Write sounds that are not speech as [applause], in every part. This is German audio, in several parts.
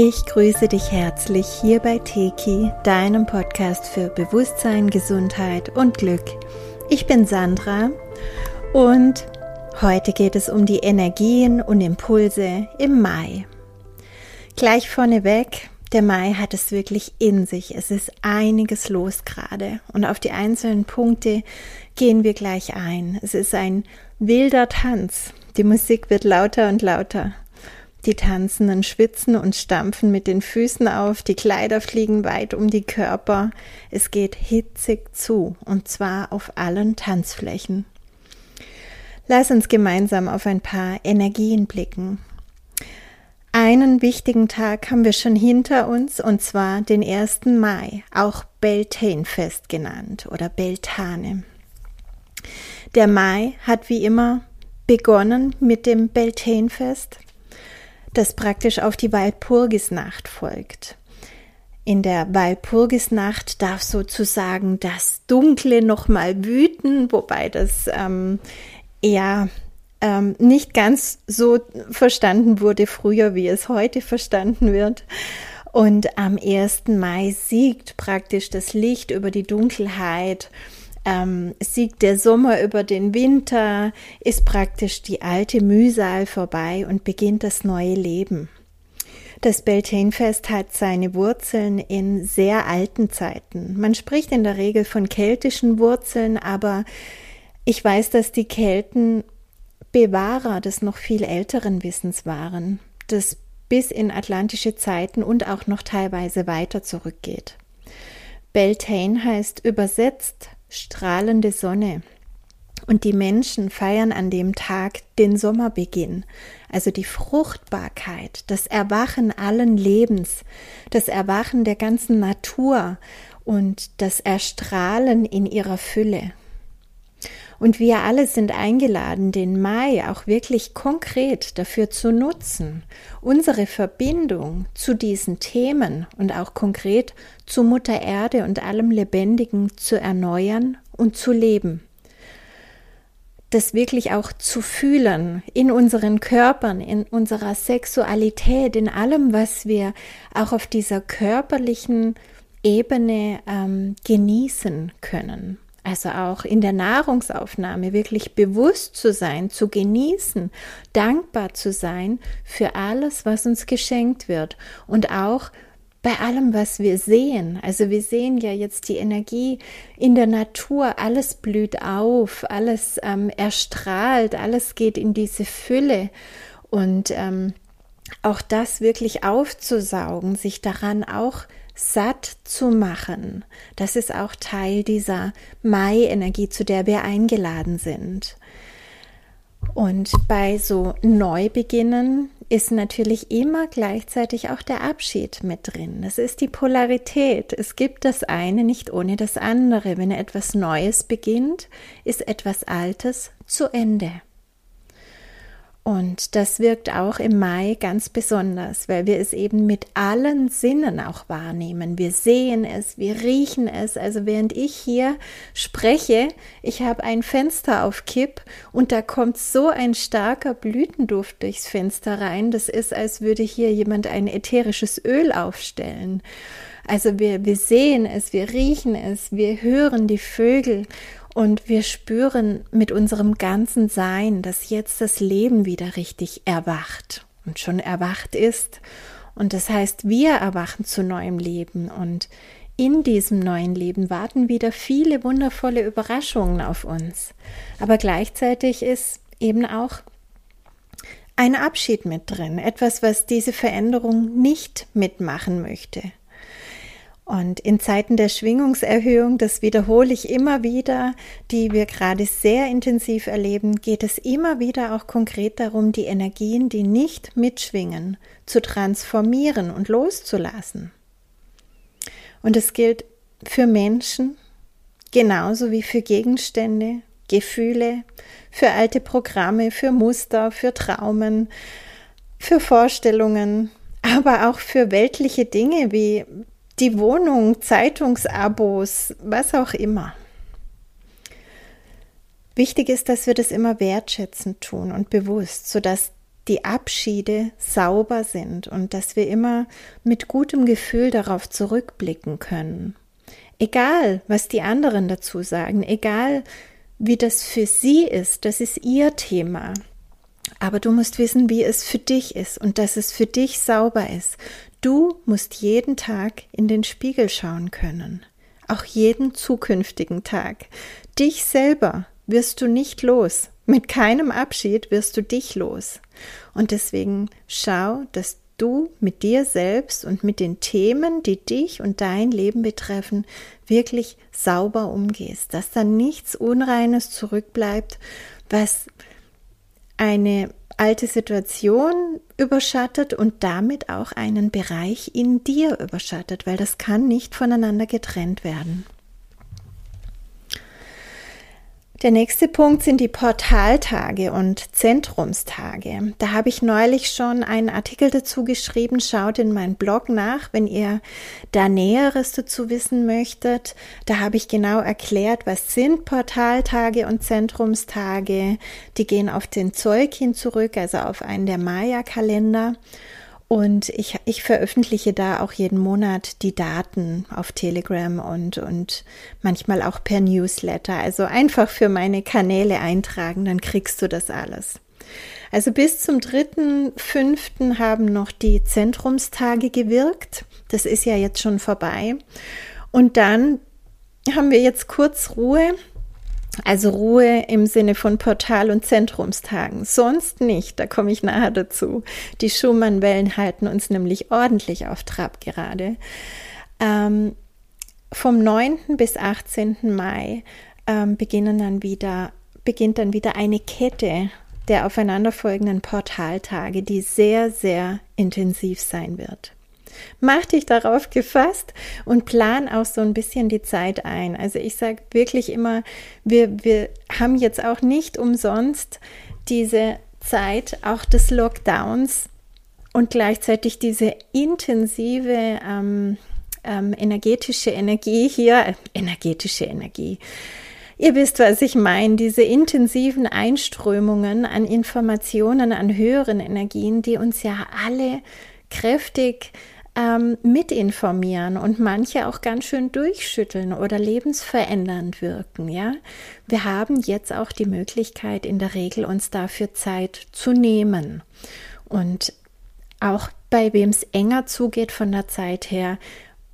Ich grüße dich herzlich hier bei Teki, deinem Podcast für Bewusstsein, Gesundheit und Glück. Ich bin Sandra und heute geht es um die Energien und Impulse im Mai. Gleich vorneweg, der Mai hat es wirklich in sich. Es ist einiges los gerade und auf die einzelnen Punkte gehen wir gleich ein. Es ist ein wilder Tanz. Die Musik wird lauter und lauter. Die Tanzenden schwitzen und stampfen mit den Füßen auf, die Kleider fliegen weit um die Körper. Es geht hitzig zu, und zwar auf allen Tanzflächen. Lass uns gemeinsam auf ein paar Energien blicken. Einen wichtigen Tag haben wir schon hinter uns, und zwar den 1. Mai, auch Beltane-Fest genannt oder Beltane. Der Mai hat wie immer begonnen mit dem Beltane-Fest das praktisch auf die Walpurgisnacht folgt. In der Walpurgisnacht darf sozusagen das Dunkle nochmal wüten, wobei das ähm, eher ähm, nicht ganz so verstanden wurde früher, wie es heute verstanden wird. Und am 1. Mai siegt praktisch das Licht über die Dunkelheit ähm, siegt der Sommer über den Winter, ist praktisch die alte Mühsal vorbei und beginnt das neue Leben. Das Beltane-Fest hat seine Wurzeln in sehr alten Zeiten. Man spricht in der Regel von keltischen Wurzeln, aber ich weiß, dass die Kelten Bewahrer des noch viel älteren Wissens waren, das bis in atlantische Zeiten und auch noch teilweise weiter zurückgeht. Beltane heißt übersetzt strahlende Sonne. Und die Menschen feiern an dem Tag den Sommerbeginn, also die Fruchtbarkeit, das Erwachen allen Lebens, das Erwachen der ganzen Natur und das Erstrahlen in ihrer Fülle. Und wir alle sind eingeladen, den Mai auch wirklich konkret dafür zu nutzen, unsere Verbindung zu diesen Themen und auch konkret zu Mutter Erde und allem Lebendigen zu erneuern und zu leben. Das wirklich auch zu fühlen in unseren Körpern, in unserer Sexualität, in allem, was wir auch auf dieser körperlichen Ebene ähm, genießen können. Also auch in der Nahrungsaufnahme wirklich bewusst zu sein, zu genießen, dankbar zu sein für alles, was uns geschenkt wird. Und auch bei allem, was wir sehen. Also wir sehen ja jetzt die Energie in der Natur, alles blüht auf, alles ähm, erstrahlt, alles geht in diese Fülle. Und ähm, auch das wirklich aufzusaugen, sich daran auch satt zu machen. Das ist auch Teil dieser Mai-Energie, zu der wir eingeladen sind. Und bei so Neubeginnen ist natürlich immer gleichzeitig auch der Abschied mit drin. Das ist die Polarität. Es gibt das eine nicht ohne das andere. Wenn etwas Neues beginnt, ist etwas Altes zu Ende. Und das wirkt auch im Mai ganz besonders, weil wir es eben mit allen Sinnen auch wahrnehmen. Wir sehen es, wir riechen es. Also während ich hier spreche, ich habe ein Fenster auf Kipp und da kommt so ein starker Blütenduft durchs Fenster rein. Das ist, als würde hier jemand ein ätherisches Öl aufstellen. Also wir, wir sehen es, wir riechen es, wir hören die Vögel und wir spüren mit unserem ganzen Sein, dass jetzt das Leben wieder richtig erwacht und schon erwacht ist. Und das heißt, wir erwachen zu neuem Leben und in diesem neuen Leben warten wieder viele wundervolle Überraschungen auf uns. Aber gleichzeitig ist eben auch ein Abschied mit drin, etwas, was diese Veränderung nicht mitmachen möchte. Und in Zeiten der Schwingungserhöhung, das wiederhole ich immer wieder, die wir gerade sehr intensiv erleben, geht es immer wieder auch konkret darum, die Energien, die nicht mitschwingen, zu transformieren und loszulassen. Und es gilt für Menschen genauso wie für Gegenstände, Gefühle, für alte Programme, für Muster, für Traumen, für Vorstellungen, aber auch für weltliche Dinge wie die Wohnung, Zeitungsabos, was auch immer. Wichtig ist, dass wir das immer wertschätzend tun und bewusst, sodass die Abschiede sauber sind und dass wir immer mit gutem Gefühl darauf zurückblicken können. Egal, was die anderen dazu sagen, egal, wie das für sie ist, das ist ihr Thema. Aber du musst wissen, wie es für dich ist und dass es für dich sauber ist. Du musst jeden Tag in den Spiegel schauen können. Auch jeden zukünftigen Tag. Dich selber wirst du nicht los. Mit keinem Abschied wirst du dich los. Und deswegen schau, dass du mit dir selbst und mit den Themen, die dich und dein Leben betreffen, wirklich sauber umgehst, dass da nichts Unreines zurückbleibt, was eine alte Situation überschattet und damit auch einen Bereich in dir überschattet, weil das kann nicht voneinander getrennt werden. Der nächste Punkt sind die Portaltage und Zentrumstage. Da habe ich neulich schon einen Artikel dazu geschrieben. Schaut in meinen Blog nach, wenn ihr da Näheres dazu wissen möchtet. Da habe ich genau erklärt, was sind Portaltage und Zentrumstage. Die gehen auf den Zeug hin zurück, also auf einen der Maya-Kalender. Und ich, ich veröffentliche da auch jeden Monat die Daten auf Telegram und, und manchmal auch per Newsletter. Also einfach für meine Kanäle eintragen, dann kriegst du das alles. Also bis zum dritten, fünften haben noch die Zentrumstage gewirkt. Das ist ja jetzt schon vorbei. Und dann haben wir jetzt kurz Ruhe also Ruhe im Sinne von Portal- und Zentrumstagen. Sonst nicht, da komme ich nachher dazu. Die Schumann-Wellen halten uns nämlich ordentlich auf Trab gerade. Ähm, vom 9. bis 18. Mai ähm, beginnen dann wieder, beginnt dann wieder eine Kette der aufeinanderfolgenden Portaltage, die sehr, sehr intensiv sein wird. Mach dich darauf gefasst und plan auch so ein bisschen die Zeit ein. Also ich sage wirklich immer, wir, wir haben jetzt auch nicht umsonst diese Zeit auch des Lockdowns und gleichzeitig diese intensive ähm, ähm, energetische Energie hier, äh, energetische Energie. Ihr wisst, was ich meine, diese intensiven Einströmungen an Informationen, an höheren Energien, die uns ja alle kräftig ähm, mitinformieren und manche auch ganz schön durchschütteln oder lebensverändernd wirken. Ja, wir haben jetzt auch die Möglichkeit, in der Regel uns dafür Zeit zu nehmen und auch bei wem es enger zugeht von der Zeit her,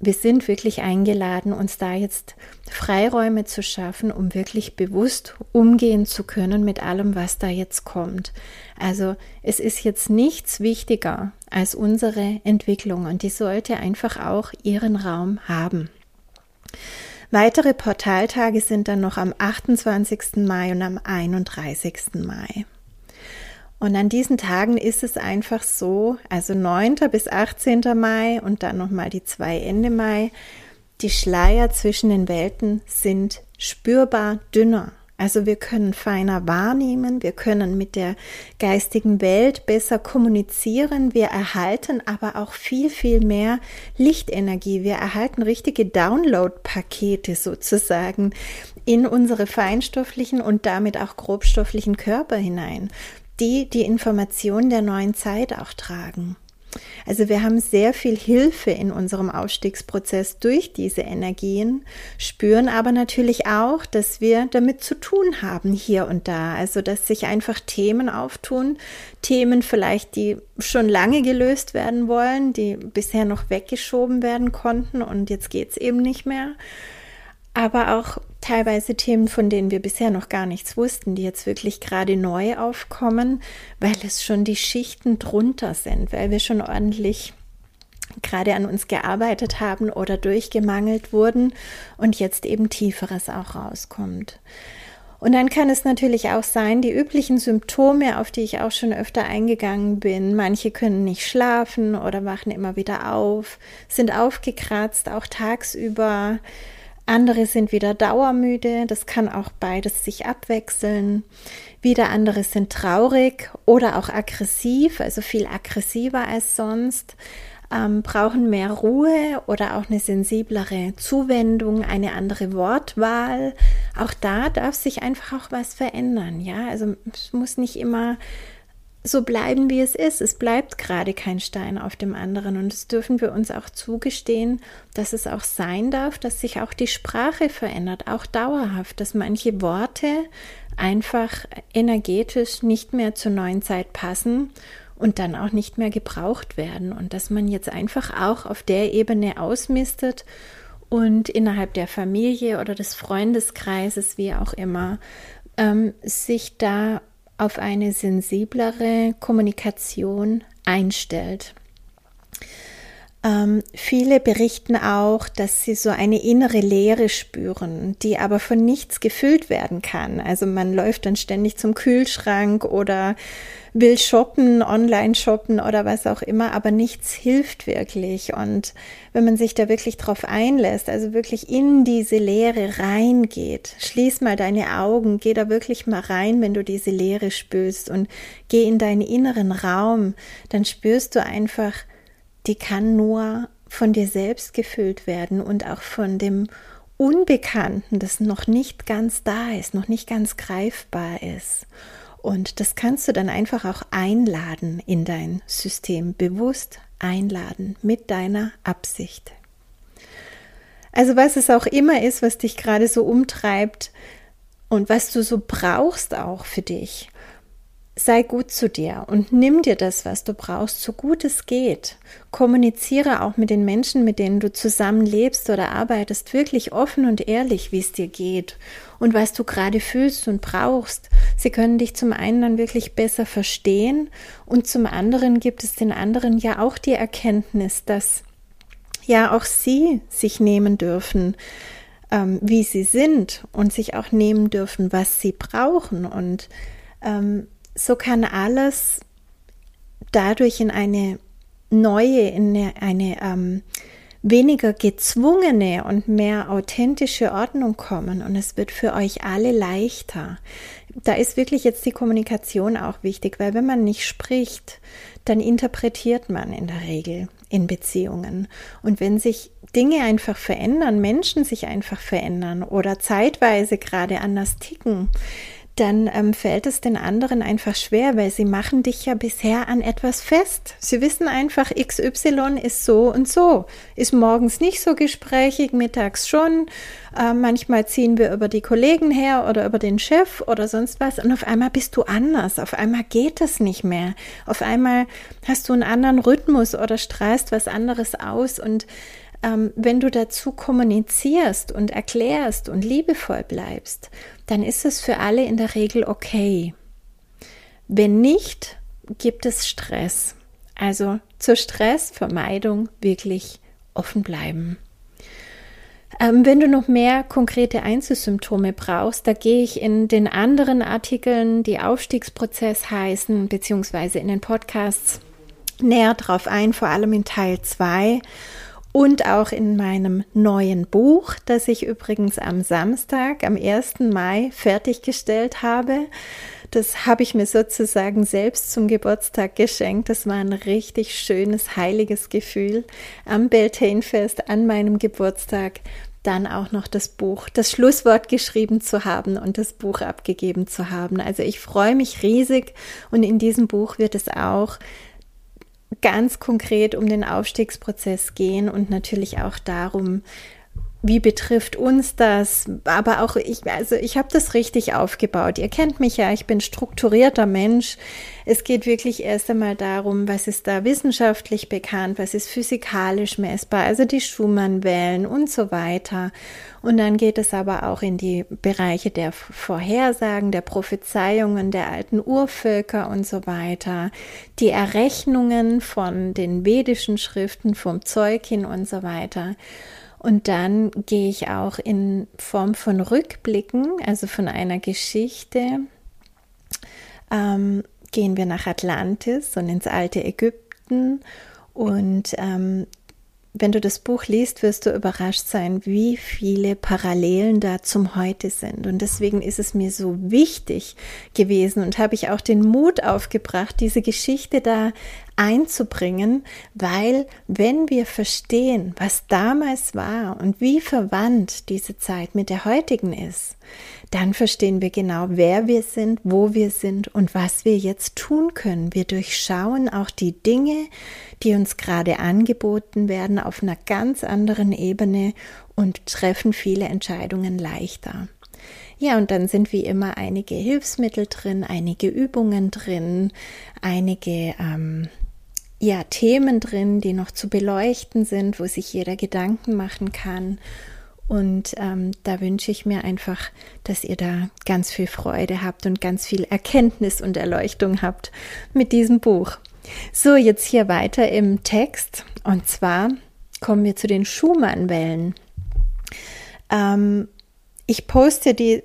wir sind wirklich eingeladen, uns da jetzt Freiräume zu schaffen, um wirklich bewusst umgehen zu können mit allem, was da jetzt kommt. Also es ist jetzt nichts wichtiger als unsere Entwicklung und die sollte einfach auch ihren Raum haben. Weitere Portaltage sind dann noch am 28. Mai und am 31. Mai. Und an diesen Tagen ist es einfach so, also 9. bis 18. Mai und dann nochmal die zwei Ende Mai, die Schleier zwischen den Welten sind spürbar dünner. Also wir können feiner wahrnehmen, wir können mit der geistigen Welt besser kommunizieren, wir erhalten aber auch viel, viel mehr Lichtenergie. Wir erhalten richtige Download-Pakete sozusagen in unsere feinstofflichen und damit auch grobstofflichen Körper hinein die die Information der neuen Zeit auch tragen. Also wir haben sehr viel Hilfe in unserem Ausstiegsprozess durch diese Energien, spüren aber natürlich auch, dass wir damit zu tun haben hier und da. Also dass sich einfach Themen auftun, Themen vielleicht, die schon lange gelöst werden wollen, die bisher noch weggeschoben werden konnten und jetzt geht's eben nicht mehr aber auch teilweise Themen, von denen wir bisher noch gar nichts wussten, die jetzt wirklich gerade neu aufkommen, weil es schon die Schichten drunter sind, weil wir schon ordentlich gerade an uns gearbeitet haben oder durchgemangelt wurden und jetzt eben tieferes auch rauskommt. Und dann kann es natürlich auch sein, die üblichen Symptome, auf die ich auch schon öfter eingegangen bin. Manche können nicht schlafen oder wachen immer wieder auf, sind aufgekratzt, auch tagsüber andere sind wieder dauermüde, das kann auch beides sich abwechseln. Wieder andere sind traurig oder auch aggressiv, also viel aggressiver als sonst, ähm, brauchen mehr Ruhe oder auch eine sensiblere Zuwendung, eine andere Wortwahl. Auch da darf sich einfach auch was verändern, ja. Also es muss nicht immer so bleiben, wie es ist. Es bleibt gerade kein Stein auf dem anderen. Und es dürfen wir uns auch zugestehen, dass es auch sein darf, dass sich auch die Sprache verändert, auch dauerhaft, dass manche Worte einfach energetisch nicht mehr zur neuen Zeit passen und dann auch nicht mehr gebraucht werden. Und dass man jetzt einfach auch auf der Ebene ausmistet und innerhalb der Familie oder des Freundeskreises, wie auch immer, ähm, sich da auf eine sensiblere Kommunikation einstellt. Ähm, viele berichten auch, dass sie so eine innere Leere spüren, die aber von nichts gefüllt werden kann. Also man läuft dann ständig zum Kühlschrank oder will shoppen, online shoppen oder was auch immer, aber nichts hilft wirklich. Und wenn man sich da wirklich drauf einlässt, also wirklich in diese Leere reingeht, schließ mal deine Augen, geh da wirklich mal rein, wenn du diese Leere spürst und geh in deinen inneren Raum, dann spürst du einfach, die kann nur von dir selbst gefüllt werden und auch von dem Unbekannten, das noch nicht ganz da ist, noch nicht ganz greifbar ist. Und das kannst du dann einfach auch einladen in dein System, bewusst einladen mit deiner Absicht. Also was es auch immer ist, was dich gerade so umtreibt und was du so brauchst auch für dich, sei gut zu dir und nimm dir das, was du brauchst, so gut es geht. Kommuniziere auch mit den Menschen, mit denen du zusammen lebst oder arbeitest, wirklich offen und ehrlich, wie es dir geht und was du gerade fühlst und brauchst. Sie können dich zum einen dann wirklich besser verstehen und zum anderen gibt es den anderen ja auch die Erkenntnis, dass ja auch sie sich nehmen dürfen, ähm, wie sie sind und sich auch nehmen dürfen, was sie brauchen und ähm, so kann alles dadurch in eine neue, in eine, eine ähm, weniger gezwungene und mehr authentische Ordnung kommen und es wird für euch alle leichter. Da ist wirklich jetzt die Kommunikation auch wichtig, weil wenn man nicht spricht, dann interpretiert man in der Regel in Beziehungen. Und wenn sich Dinge einfach verändern, Menschen sich einfach verändern oder zeitweise gerade anders ticken, dann ähm, fällt es den anderen einfach schwer, weil sie machen dich ja bisher an etwas fest. Sie wissen einfach, XY ist so und so, ist morgens nicht so gesprächig, mittags schon. Äh, manchmal ziehen wir über die Kollegen her oder über den Chef oder sonst was und auf einmal bist du anders. Auf einmal geht es nicht mehr. Auf einmal hast du einen anderen Rhythmus oder strahlst was anderes aus und ähm, wenn du dazu kommunizierst und erklärst und liebevoll bleibst, dann ist es für alle in der Regel okay. Wenn nicht, gibt es Stress. Also zur Stressvermeidung wirklich offen bleiben. Ähm, wenn du noch mehr konkrete Einzelsymptome brauchst, da gehe ich in den anderen Artikeln, die Aufstiegsprozess heißen, beziehungsweise in den Podcasts näher drauf ein, vor allem in Teil 2 und auch in meinem neuen Buch, das ich übrigens am Samstag, am 1. Mai fertiggestellt habe. Das habe ich mir sozusagen selbst zum Geburtstag geschenkt. Das war ein richtig schönes, heiliges Gefühl am Beltane-Fest, an meinem Geburtstag, dann auch noch das Buch, das Schlusswort geschrieben zu haben und das Buch abgegeben zu haben. Also ich freue mich riesig und in diesem Buch wird es auch ganz konkret um den Aufstiegsprozess gehen und natürlich auch darum, wie betrifft uns das? Aber auch ich, also ich habe das richtig aufgebaut. Ihr kennt mich ja, ich bin strukturierter Mensch. Es geht wirklich erst einmal darum, was ist da wissenschaftlich bekannt, was ist physikalisch messbar, also die Schumann-Wellen und so weiter. Und dann geht es aber auch in die Bereiche der Vorhersagen, der Prophezeiungen der alten Urvölker und so weiter, die Errechnungen von den vedischen Schriften vom Zeug hin und so weiter. Und dann gehe ich auch in Form von Rückblicken, also von einer Geschichte, ähm, gehen wir nach Atlantis und ins alte Ägypten. Und ähm, wenn du das Buch liest, wirst du überrascht sein, wie viele Parallelen da zum Heute sind. Und deswegen ist es mir so wichtig gewesen und habe ich auch den Mut aufgebracht, diese Geschichte da einzubringen, weil wenn wir verstehen, was damals war und wie verwandt diese Zeit mit der heutigen ist, dann verstehen wir genau, wer wir sind, wo wir sind und was wir jetzt tun können. Wir durchschauen auch die Dinge, die uns gerade angeboten werden, auf einer ganz anderen Ebene und treffen viele Entscheidungen leichter. Ja, und dann sind wie immer einige Hilfsmittel drin, einige Übungen drin, einige ähm, ja, Themen drin, die noch zu beleuchten sind, wo sich jeder Gedanken machen kann. Und ähm, da wünsche ich mir einfach, dass ihr da ganz viel Freude habt und ganz viel Erkenntnis und Erleuchtung habt mit diesem Buch. So, jetzt hier weiter im Text. Und zwar kommen wir zu den Schumann-Wellen. Ähm, ich poste die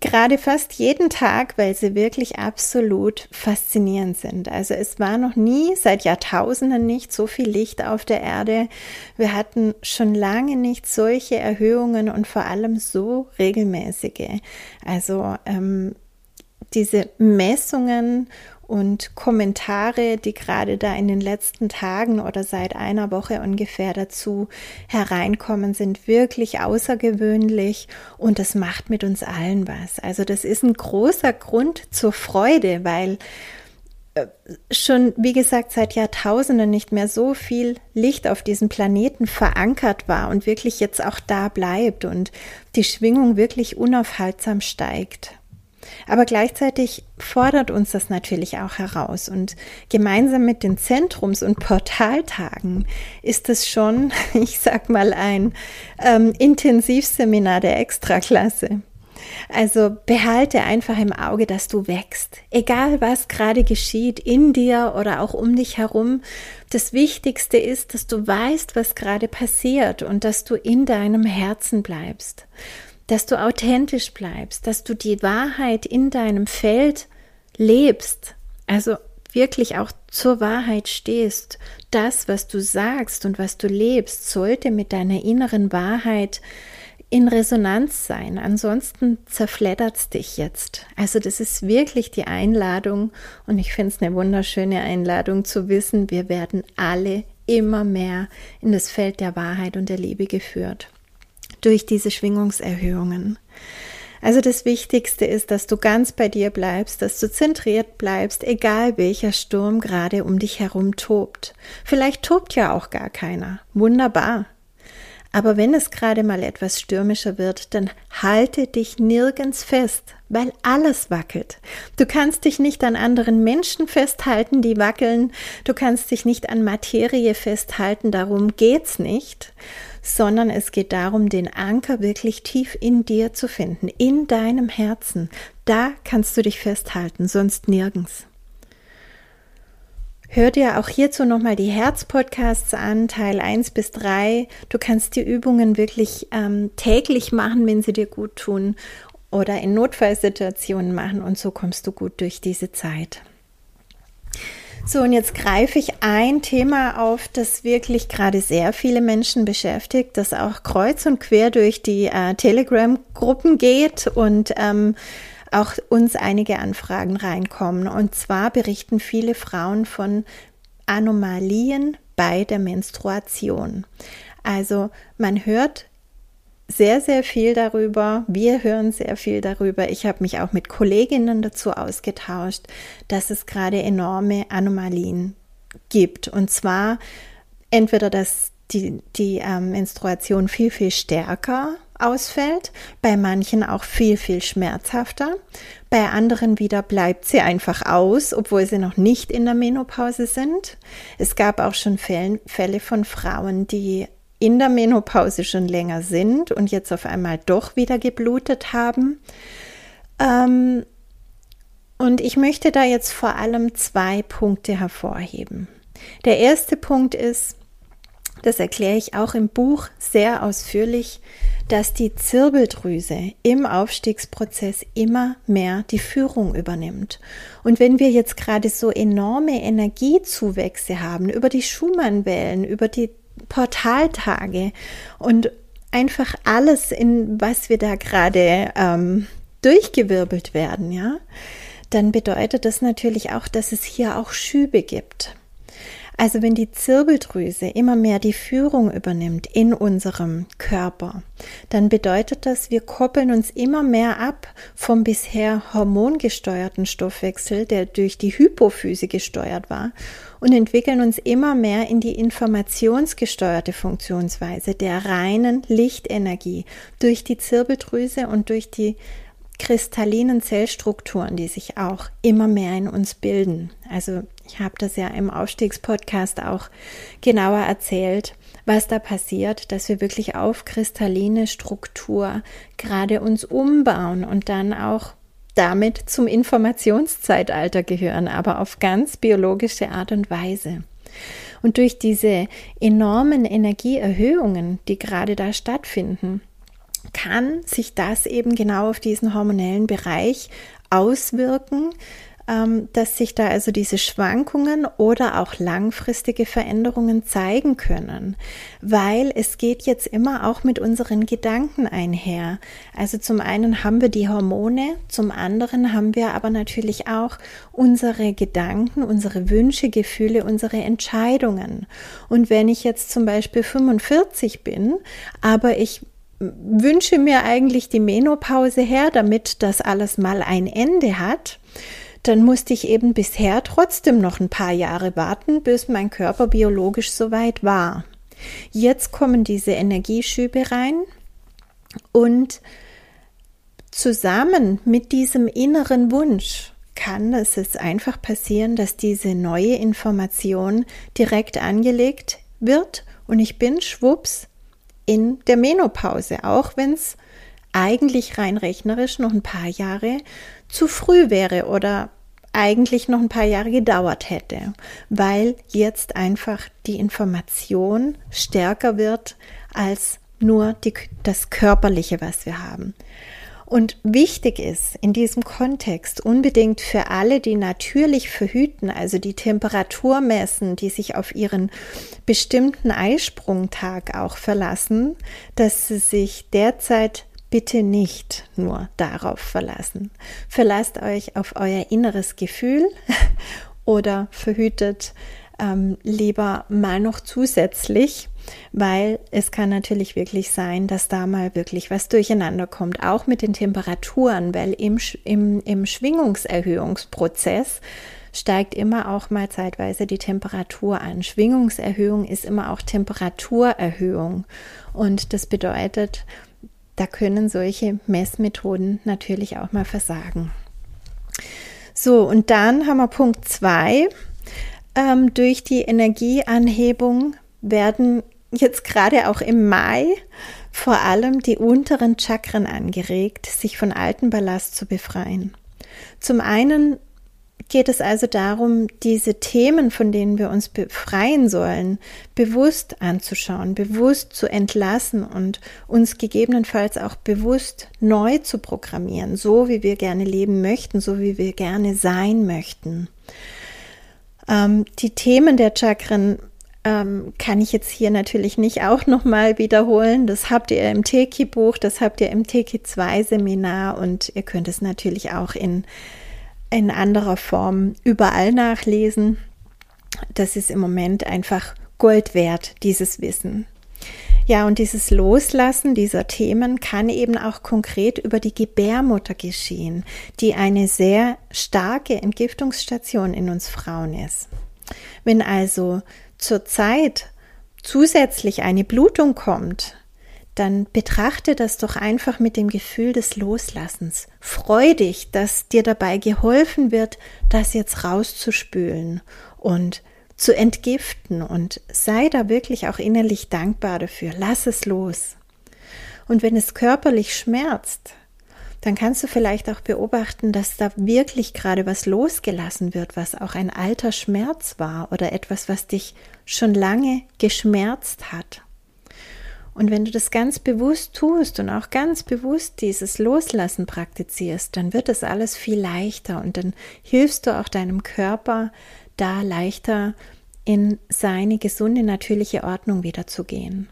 gerade fast jeden Tag, weil sie wirklich absolut faszinierend sind. Also es war noch nie, seit Jahrtausenden nicht so viel Licht auf der Erde. Wir hatten schon lange nicht solche Erhöhungen und vor allem so regelmäßige. Also ähm, diese Messungen und Kommentare, die gerade da in den letzten Tagen oder seit einer Woche ungefähr dazu hereinkommen, sind wirklich außergewöhnlich und das macht mit uns allen was. Also das ist ein großer Grund zur Freude, weil äh, schon, wie gesagt, seit Jahrtausenden nicht mehr so viel Licht auf diesem Planeten verankert war und wirklich jetzt auch da bleibt und die Schwingung wirklich unaufhaltsam steigt. Aber gleichzeitig fordert uns das natürlich auch heraus. Und gemeinsam mit den Zentrums- und Portaltagen ist es schon, [laughs] ich sag mal, ein ähm, Intensivseminar der Extraklasse. Also behalte einfach im Auge, dass du wächst. Egal was gerade geschieht, in dir oder auch um dich herum. Das Wichtigste ist, dass du weißt, was gerade passiert und dass du in deinem Herzen bleibst dass du authentisch bleibst, dass du die Wahrheit in deinem Feld lebst, also wirklich auch zur Wahrheit stehst. Das, was du sagst und was du lebst, sollte mit deiner inneren Wahrheit in Resonanz sein. Ansonsten zerfleddert es dich jetzt. Also das ist wirklich die Einladung und ich finde es eine wunderschöne Einladung zu wissen, wir werden alle immer mehr in das Feld der Wahrheit und der Liebe geführt durch diese Schwingungserhöhungen. Also das Wichtigste ist, dass du ganz bei dir bleibst, dass du zentriert bleibst, egal welcher Sturm gerade um dich herum tobt. Vielleicht tobt ja auch gar keiner. Wunderbar. Aber wenn es gerade mal etwas stürmischer wird, dann halte dich nirgends fest, weil alles wackelt. Du kannst dich nicht an anderen Menschen festhalten, die wackeln. Du kannst dich nicht an Materie festhalten, darum geht's nicht sondern es geht darum, den Anker wirklich tief in dir zu finden, in deinem Herzen. Da kannst du dich festhalten, sonst nirgends. Hör dir auch hierzu nochmal die Herzpodcasts an, Teil 1 bis 3. Du kannst die Übungen wirklich ähm, täglich machen, wenn sie dir gut tun oder in Notfallsituationen machen und so kommst du gut durch diese Zeit. So, und jetzt greife ich ein Thema auf, das wirklich gerade sehr viele Menschen beschäftigt, das auch kreuz und quer durch die äh, Telegram-Gruppen geht und ähm, auch uns einige Anfragen reinkommen. Und zwar berichten viele Frauen von Anomalien bei der Menstruation. Also man hört sehr, sehr viel darüber. Wir hören sehr viel darüber. Ich habe mich auch mit Kolleginnen dazu ausgetauscht, dass es gerade enorme Anomalien gibt. Und zwar entweder, dass die, die ähm, Menstruation viel, viel stärker ausfällt, bei manchen auch viel, viel schmerzhafter, bei anderen wieder bleibt sie einfach aus, obwohl sie noch nicht in der Menopause sind. Es gab auch schon Fälle von Frauen, die in der Menopause schon länger sind und jetzt auf einmal doch wieder geblutet haben. Ähm, und ich möchte da jetzt vor allem zwei Punkte hervorheben. Der erste Punkt ist, das erkläre ich auch im Buch sehr ausführlich, dass die Zirbeldrüse im Aufstiegsprozess immer mehr die Führung übernimmt. Und wenn wir jetzt gerade so enorme Energiezuwächse haben über die Schumannwellen, über die Portaltage und einfach alles, in was wir da gerade ähm, durchgewirbelt werden, ja, dann bedeutet das natürlich auch, dass es hier auch Schübe gibt. Also wenn die Zirbeldrüse immer mehr die Führung übernimmt in unserem Körper, dann bedeutet das, wir koppeln uns immer mehr ab vom bisher hormongesteuerten Stoffwechsel, der durch die Hypophyse gesteuert war, und entwickeln uns immer mehr in die informationsgesteuerte Funktionsweise der reinen Lichtenergie durch die Zirbeldrüse und durch die kristallinen Zellstrukturen, die sich auch immer mehr in uns bilden. Also ich habe das ja im Aufstiegspodcast auch genauer erzählt, was da passiert, dass wir wirklich auf kristalline Struktur gerade uns umbauen und dann auch damit zum Informationszeitalter gehören, aber auf ganz biologische Art und Weise. Und durch diese enormen Energieerhöhungen, die gerade da stattfinden, kann sich das eben genau auf diesen hormonellen Bereich auswirken, dass sich da also diese Schwankungen oder auch langfristige Veränderungen zeigen können, weil es geht jetzt immer auch mit unseren Gedanken einher. Also zum einen haben wir die Hormone, zum anderen haben wir aber natürlich auch unsere Gedanken, unsere Wünsche, Gefühle, unsere Entscheidungen. Und wenn ich jetzt zum Beispiel 45 bin, aber ich wünsche mir eigentlich die Menopause her, damit das alles mal ein Ende hat, dann musste ich eben bisher trotzdem noch ein paar Jahre warten, bis mein Körper biologisch soweit war. Jetzt kommen diese Energieschübe rein und zusammen mit diesem inneren Wunsch kann es jetzt einfach passieren, dass diese neue Information direkt angelegt wird und ich bin schwupps in der Menopause, auch wenn es eigentlich rein rechnerisch noch ein paar Jahre zu früh wäre oder eigentlich noch ein paar Jahre gedauert hätte, weil jetzt einfach die Information stärker wird als nur die, das Körperliche, was wir haben. Und wichtig ist in diesem Kontext unbedingt für alle, die natürlich verhüten, also die Temperatur messen, die sich auf ihren bestimmten Eisprungtag auch verlassen, dass sie sich derzeit bitte nicht nur darauf verlassen. Verlasst euch auf euer inneres Gefühl [laughs] oder verhütet ähm, lieber mal noch zusätzlich, weil es kann natürlich wirklich sein, dass da mal wirklich was durcheinander kommt, auch mit den Temperaturen, weil im, im, im Schwingungserhöhungsprozess steigt immer auch mal zeitweise die Temperatur an. Schwingungserhöhung ist immer auch Temperaturerhöhung und das bedeutet, da können solche Messmethoden natürlich auch mal versagen. So, und dann haben wir Punkt 2. Ähm, durch die Energieanhebung werden jetzt gerade auch im Mai vor allem die unteren Chakren angeregt, sich von alten Ballast zu befreien. Zum einen geht es also darum, diese Themen, von denen wir uns befreien sollen, bewusst anzuschauen, bewusst zu entlassen und uns gegebenenfalls auch bewusst neu zu programmieren, so wie wir gerne leben möchten, so wie wir gerne sein möchten. Ähm, die Themen der Chakren ähm, kann ich jetzt hier natürlich nicht auch nochmal wiederholen. Das habt ihr im Teki-Buch, das habt ihr im Teki-2-Seminar und ihr könnt es natürlich auch in in anderer Form überall nachlesen. Das ist im Moment einfach Gold wert, dieses Wissen. Ja, und dieses Loslassen dieser Themen kann eben auch konkret über die Gebärmutter geschehen, die eine sehr starke Entgiftungsstation in uns Frauen ist. Wenn also zurzeit zusätzlich eine Blutung kommt, dann betrachte das doch einfach mit dem Gefühl des Loslassens. Freu dich, dass dir dabei geholfen wird, das jetzt rauszuspülen und zu entgiften und sei da wirklich auch innerlich dankbar dafür. Lass es los. Und wenn es körperlich schmerzt, dann kannst du vielleicht auch beobachten, dass da wirklich gerade was losgelassen wird, was auch ein alter Schmerz war oder etwas, was dich schon lange geschmerzt hat. Und wenn du das ganz bewusst tust und auch ganz bewusst dieses Loslassen praktizierst, dann wird das alles viel leichter und dann hilfst du auch deinem Körper, da leichter in seine gesunde, natürliche Ordnung wiederzugehen.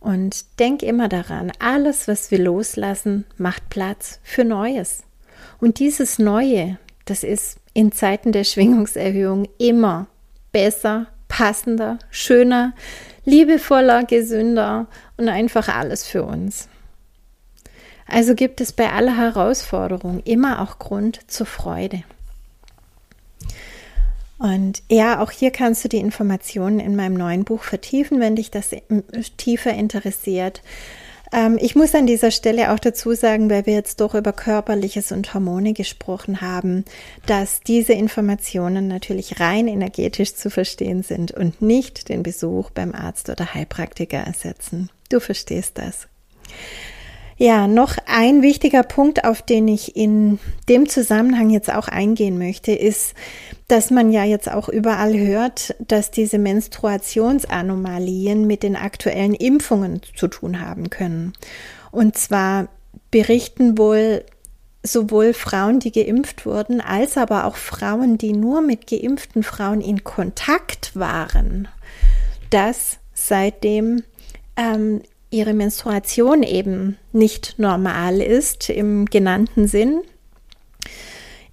Und denk immer daran, alles, was wir loslassen, macht Platz für Neues. Und dieses Neue, das ist in Zeiten der Schwingungserhöhung immer besser, passender, schöner, liebevoller, gesünder und einfach alles für uns. Also gibt es bei aller Herausforderung immer auch Grund zur Freude. Und ja, auch hier kannst du die Informationen in meinem neuen Buch vertiefen, wenn dich das tiefer interessiert. Ähm, ich muss an dieser Stelle auch dazu sagen, weil wir jetzt doch über körperliches und Hormone gesprochen haben, dass diese Informationen natürlich rein energetisch zu verstehen sind und nicht den Besuch beim Arzt oder Heilpraktiker ersetzen. Du verstehst das. Ja, noch ein wichtiger Punkt, auf den ich in dem Zusammenhang jetzt auch eingehen möchte, ist, dass man ja jetzt auch überall hört, dass diese Menstruationsanomalien mit den aktuellen Impfungen zu tun haben können. Und zwar berichten wohl sowohl Frauen, die geimpft wurden, als aber auch Frauen, die nur mit geimpften Frauen in Kontakt waren, dass seitdem ähm, ihre Menstruation eben nicht normal ist im genannten Sinn.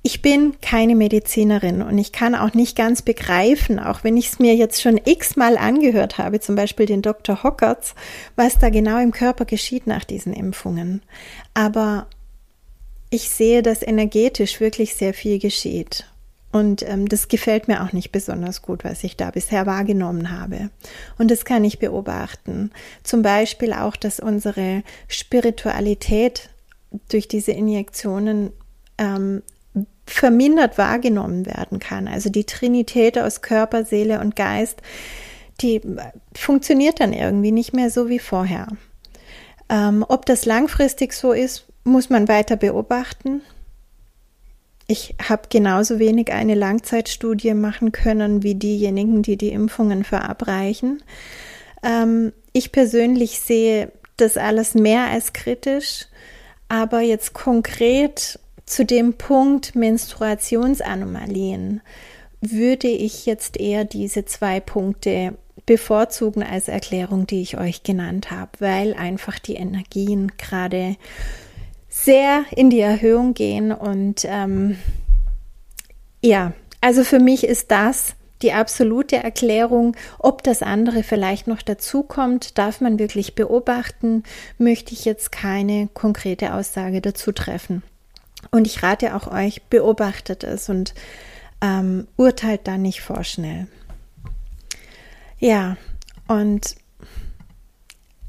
Ich bin keine Medizinerin und ich kann auch nicht ganz begreifen, auch wenn ich es mir jetzt schon x-mal angehört habe, zum Beispiel den Dr. Hockerts, was da genau im Körper geschieht nach diesen Impfungen. Aber ich sehe, dass energetisch wirklich sehr viel geschieht. Und ähm, das gefällt mir auch nicht besonders gut, was ich da bisher wahrgenommen habe. Und das kann ich beobachten. Zum Beispiel auch, dass unsere Spiritualität durch diese Injektionen ähm, vermindert wahrgenommen werden kann. Also die Trinität aus Körper, Seele und Geist, die funktioniert dann irgendwie nicht mehr so wie vorher. Ähm, ob das langfristig so ist, muss man weiter beobachten. Ich habe genauso wenig eine Langzeitstudie machen können wie diejenigen, die die Impfungen verabreichen. Ähm, ich persönlich sehe das alles mehr als kritisch, aber jetzt konkret zu dem Punkt Menstruationsanomalien würde ich jetzt eher diese zwei Punkte bevorzugen als Erklärung, die ich euch genannt habe, weil einfach die Energien gerade sehr in die Erhöhung gehen. Und ähm, ja, also für mich ist das die absolute Erklärung. Ob das andere vielleicht noch dazu kommt, darf man wirklich beobachten. Möchte ich jetzt keine konkrete Aussage dazu treffen. Und ich rate auch euch, beobachtet es und ähm, urteilt dann nicht vorschnell. Ja, und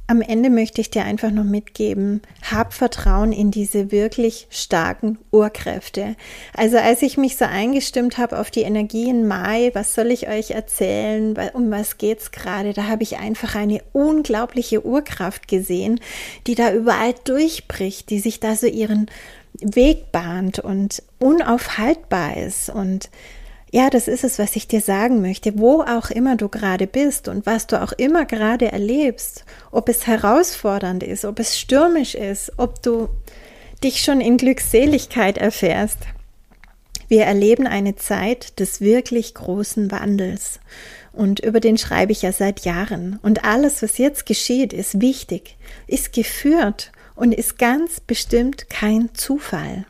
am Ende möchte ich dir einfach noch mitgeben, hab Vertrauen in diese wirklich starken Urkräfte. Also als ich mich so eingestimmt habe auf die Energie in Mai, was soll ich euch erzählen, um was geht's gerade, da habe ich einfach eine unglaubliche Urkraft gesehen, die da überall durchbricht, die sich da so ihren Weg bahnt und unaufhaltbar ist. Und ja, das ist es, was ich dir sagen möchte. Wo auch immer du gerade bist und was du auch immer gerade erlebst, ob es herausfordernd ist, ob es stürmisch ist, ob du dich schon in Glückseligkeit erfährst. Wir erleben eine Zeit des wirklich großen Wandels. Und über den schreibe ich ja seit Jahren. Und alles, was jetzt geschieht, ist wichtig, ist geführt und ist ganz bestimmt kein Zufall.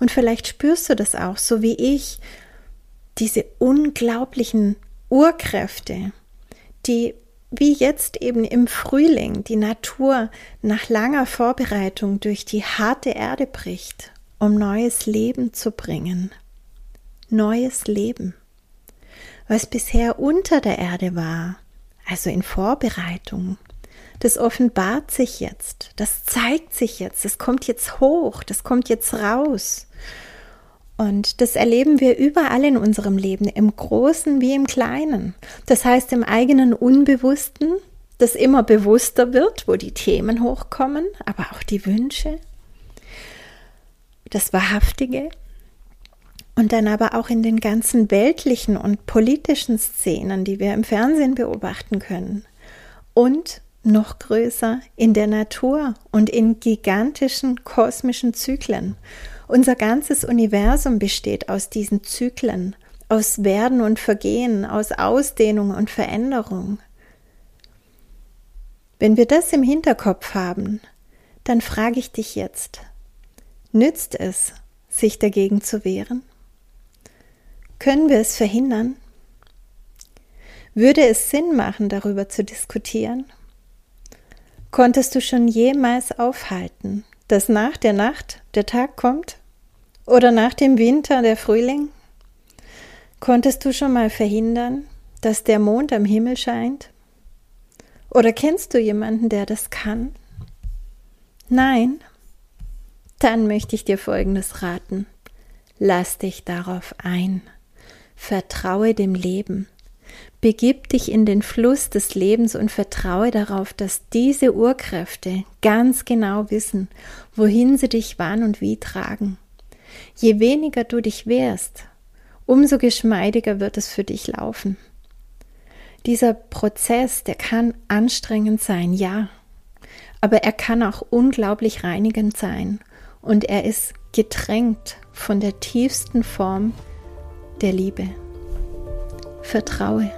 Und vielleicht spürst du das auch, so wie ich, diese unglaublichen Urkräfte, die wie jetzt eben im Frühling die Natur nach langer Vorbereitung durch die harte Erde bricht, um neues Leben zu bringen. Neues Leben. Was bisher unter der Erde war, also in Vorbereitung, das offenbart sich jetzt, das zeigt sich jetzt, das kommt jetzt hoch, das kommt jetzt raus. Und das erleben wir überall in unserem Leben, im Großen wie im Kleinen. Das heißt, im eigenen Unbewussten, das immer bewusster wird, wo die Themen hochkommen, aber auch die Wünsche, das Wahrhaftige. Und dann aber auch in den ganzen weltlichen und politischen Szenen, die wir im Fernsehen beobachten können. Und noch größer in der Natur und in gigantischen kosmischen Zyklen. Unser ganzes Universum besteht aus diesen Zyklen, aus Werden und Vergehen, aus Ausdehnung und Veränderung. Wenn wir das im Hinterkopf haben, dann frage ich dich jetzt, nützt es, sich dagegen zu wehren? Können wir es verhindern? Würde es Sinn machen, darüber zu diskutieren? Konntest du schon jemals aufhalten, dass nach der Nacht der Tag kommt? Oder nach dem Winter der Frühling? Konntest du schon mal verhindern, dass der Mond am Himmel scheint? Oder kennst du jemanden, der das kann? Nein? Dann möchte ich dir Folgendes raten. Lass dich darauf ein. Vertraue dem Leben. Begib dich in den Fluss des Lebens und vertraue darauf, dass diese Urkräfte ganz genau wissen, wohin sie dich wann und wie tragen. Je weniger du dich wehrst, umso geschmeidiger wird es für dich laufen. Dieser Prozess, der kann anstrengend sein, ja, aber er kann auch unglaublich reinigend sein und er ist getränkt von der tiefsten Form der Liebe. Vertraue.